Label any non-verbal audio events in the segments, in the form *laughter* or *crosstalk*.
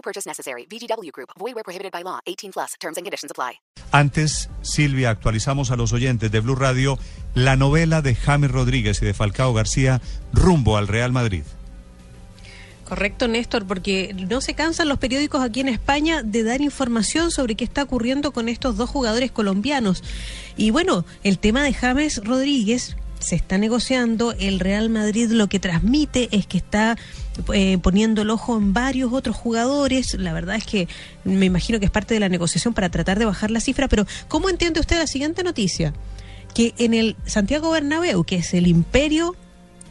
No purchase necessary. VGW Group. Void where prohibited by law. 18 plus. Terms and conditions apply. Antes, Silvia, actualizamos a los oyentes de Blue Radio la novela de James Rodríguez y de Falcao García, Rumbo al Real Madrid. Correcto, Néstor, porque no se cansan los periódicos aquí en España de dar información sobre qué está ocurriendo con estos dos jugadores colombianos. Y bueno, el tema de James Rodríguez se está negociando, el Real Madrid lo que transmite es que está eh, poniendo el ojo en varios otros jugadores, la verdad es que me imagino que es parte de la negociación para tratar de bajar la cifra, pero ¿cómo entiende usted la siguiente noticia? Que en el Santiago Bernabéu, que es el imperio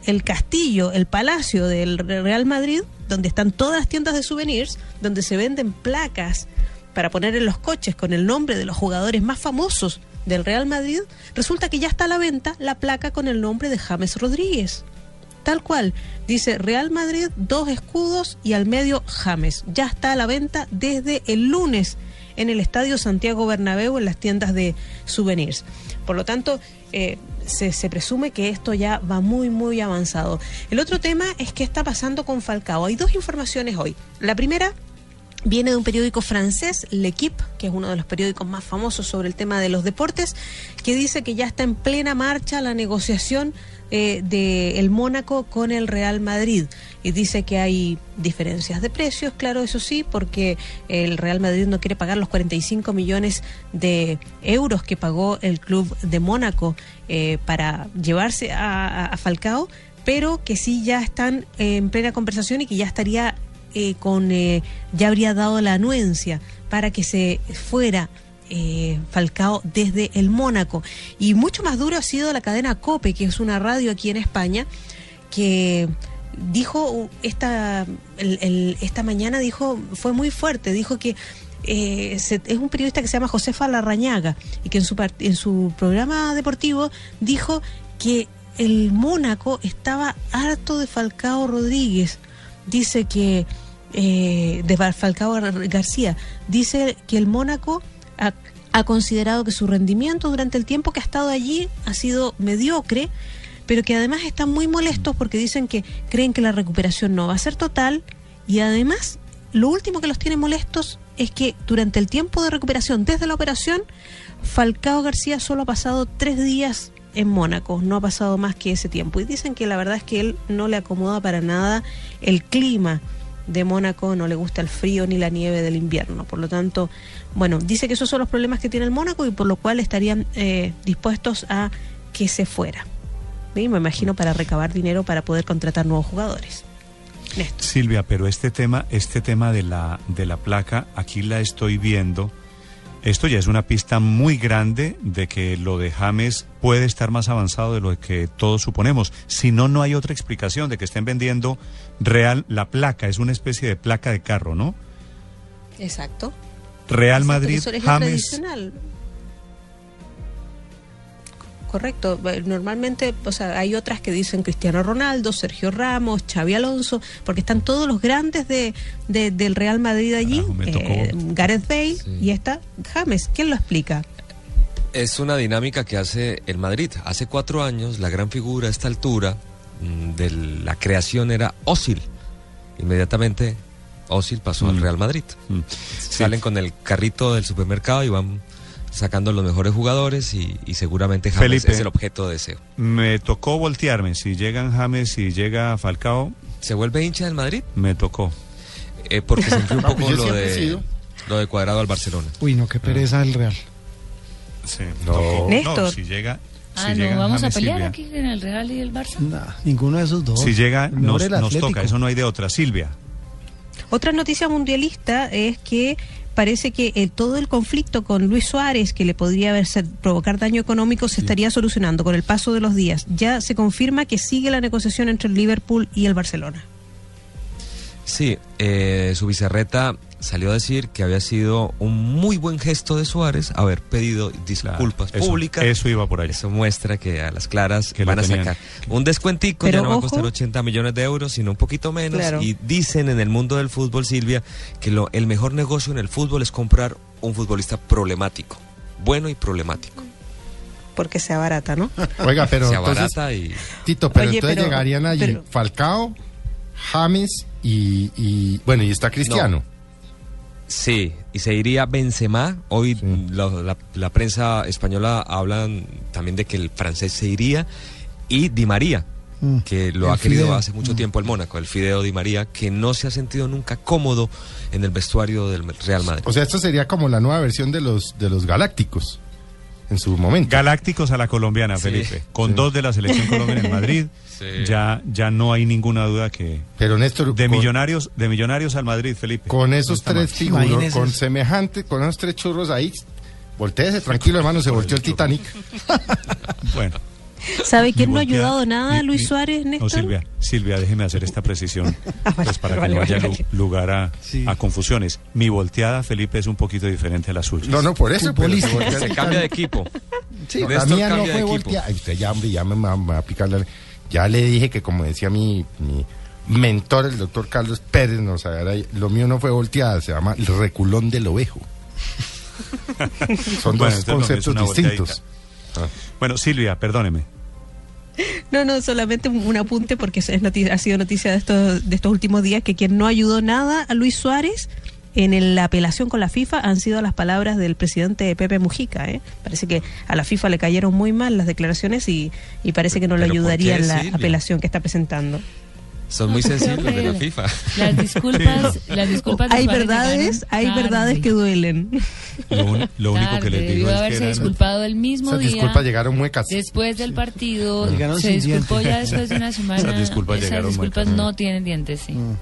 el castillo, el palacio del Real Madrid, donde están todas las tiendas de souvenirs, donde se venden placas para poner en los coches con el nombre de los jugadores más famosos del Real Madrid, resulta que ya está a la venta la placa con el nombre de James Rodríguez. Tal cual, dice Real Madrid, dos escudos y al medio James. Ya está a la venta desde el lunes en el Estadio Santiago Bernabéu en las tiendas de souvenirs. Por lo tanto, eh, se, se, presume que esto ya va muy, muy avanzado. El otro tema es qué está pasando con Falcao. Hay dos informaciones hoy. La primera viene de un periódico francés, L'Equipe, que es uno de los periódicos más famosos sobre el tema de los deportes, que dice que ya está en plena marcha la negociación eh, de el Mónaco con el Real Madrid. Y dice que hay diferencias de precios, claro, eso sí, porque el Real Madrid no quiere pagar los 45 millones de euros que pagó el club de Mónaco eh, para llevarse a, a, Falcao, pero que sí ya están en plena conversación y que ya estaría eh, con eh, ya habría dado la anuencia para que se fuera eh, Falcao desde el Mónaco. Y mucho más duro ha sido la cadena COPE, que es una radio aquí en España, que dijo esta, el, el, esta mañana, dijo, fue muy fuerte, dijo que es un periodista que se llama Josefa Larrañaga y que en su, en su programa deportivo dijo que el Mónaco estaba harto de Falcao Rodríguez. Dice que, eh, de Falcao García, dice que el Mónaco ha, ha, considerado que su rendimiento durante el tiempo que ha estado allí ha sido mediocre, pero que además están muy molestos porque dicen que creen que la recuperación no va a ser total y además lo último que los tiene molestos es que durante el tiempo de recuperación desde la operación, Falcao García solo ha pasado tres días en Mónaco, no ha pasado más que ese tiempo. Y dicen que la verdad es que él no le acomoda para nada el clima de Mónaco, no le gusta el frío ni la nieve del invierno. Por lo tanto, bueno, dice que esos son los problemas que tiene el Mónaco y por lo cual estarían eh, dispuestos a que se fuera. Me imagino para recabar dinero para poder contratar nuevos jugadores. Silvia, pero este tema, este tema de la, de la placa, aquí la estoy viendo. Esto ya es una pista muy grande de que lo de James puede estar más avanzado de lo que todos suponemos. Si no, no hay otra explicación de que estén vendiendo real. La placa es una especie de placa de carro, ¿no? Exacto. Real Exacto, Madrid, James. Correcto. Normalmente, o sea, hay otras que dicen Cristiano Ronaldo, Sergio Ramos, Xavi Alonso, porque están todos los grandes de, de del Real Madrid allí. Eh, Gareth Bale sí. y esta James. ¿Quién lo explica? Es una dinámica que hace el Madrid. Hace cuatro años, la gran figura a esta altura mmm, de la creación era Osil. Inmediatamente, Osil pasó mm. al Real Madrid. Mm. Salen con el carrito del supermercado y van sacando los mejores jugadores y, y seguramente James Felipe, es el objeto de deseo. Me tocó voltearme. Si llegan James, si llega Falcao. ¿Se vuelve hincha del Madrid? Me tocó. Eh, porque sentí un *laughs* poco lo, de, lo de cuadrado al Barcelona. Uy, no, qué pereza el Real. Sí, no. Néstor. No, si llega. Ah, si no, vamos James a pelear Silvia. aquí en el Real y el Barça. Nah, ninguno de esos dos. Si llega, nos, nos Atlético. toca. Eso no hay de otra. Silvia. Otra noticia mundialista es que parece que el, todo el conflicto con Luis Suárez, que le podría haber ser, provocar daño económico, se sí. estaría solucionando con el paso de los días. Ya se confirma que sigue la negociación entre el Liverpool y el Barcelona. Sí, eh, su vicerreta salió a decir que había sido un muy buen gesto de Suárez haber pedido disculpas Claro, eso- públicas. eso iba por ahí. Eso muestra que a las claras Que van a tenían. sacar un descuentico, Pero ya no va a costar 80 millones de euros, sino un poquito menos. Claro. Y dicen en el mundo del fútbol, Silvia, que lo, el mejor negocio en el fútbol es comprar un futbolista problemático. Bueno y problemático. Porque sea barata, ¿no? *laughs* Oiga, pero Se entonces, y... Tito, pero Oye, entonces pero- llegarían allí pero- Falcao, James y, y- bueno, y está Cristiano. Sí, y se iría Benzema. Hoy Sí. la, la- la prensa española hablan también de que el francés se iría. Y Di María, Mm. que lo El ha querido Fideo. hace mucho tiempo el Mónaco, el Fideo Di María, que no se ha sentido nunca cómodo en el vestuario del Real Madrid. O sea, esto sería como la nueva versión de los de los Galácticos en su momento. Galácticos a la colombiana, Sí. Felipe. Con Sí. dos de la selección colombiana en *laughs* Madrid, Sí. ya, ya no hay ninguna duda que... pero Néstor, De con, millonarios, de millonarios al Madrid, Felipe. con esos tres figuros, con semejante, con esos tres churros ahí, volteese tranquilo, hermano, se volteó el Titanic. Bueno. ¿Sabe quién no ha ayudado nada a mi- Luis mi- Suárez, No, Néstor? Silvia, Silvia, déjeme hacer esta precisión, *laughs* Ah, vale, pues para vale, que no haya vale. lugar a, Sí. a confusiones. Mi volteada, Felipe, es un poquito diferente a la suya. No, no, por eso. pero se Futbolista. Se cambia de equipo. Sí, la mía no cambia de fue equipo. volteada. Ay, Usted ya, hombre, ya me, me- me va a picar la- Ya le dije que, como decía mi, mi mentor, el doctor Carlos Pérez, nos agarra ahí, lo mío no fue volteada, se llama el reculón del ovejo. *laughs* Son Bueno, dos conceptos distintos. Bueno, Silvia, perdóneme. No, no, solamente un un apunte porque es ha sido noticia de estos, de estos últimos días que quien no ayudó nada a Luis Suárez en el- la apelación con la FIFA han sido las palabras del presidente Pepe Mujica. ¿eh? Parece que a la FIFA le cayeron muy mal las declaraciones y, y parece que no le ¿Pero por ayudaría en la Silvia? apelación que está presentando. Son muy *laughs* sensibles de la FIFA. Las disculpas, las disculpas Hay verdades, hay tarde. verdades que duelen. Lo, un- lo único que les digo debió es que haberse eran- disculpado el mismo Esas día. disculpas llegaron muecas. Después del partido, se disculpó ya después de una *laughs* semana. Esas disculpas Esas llegaron disculpas muecas. no tienen dientes, sí. Mm.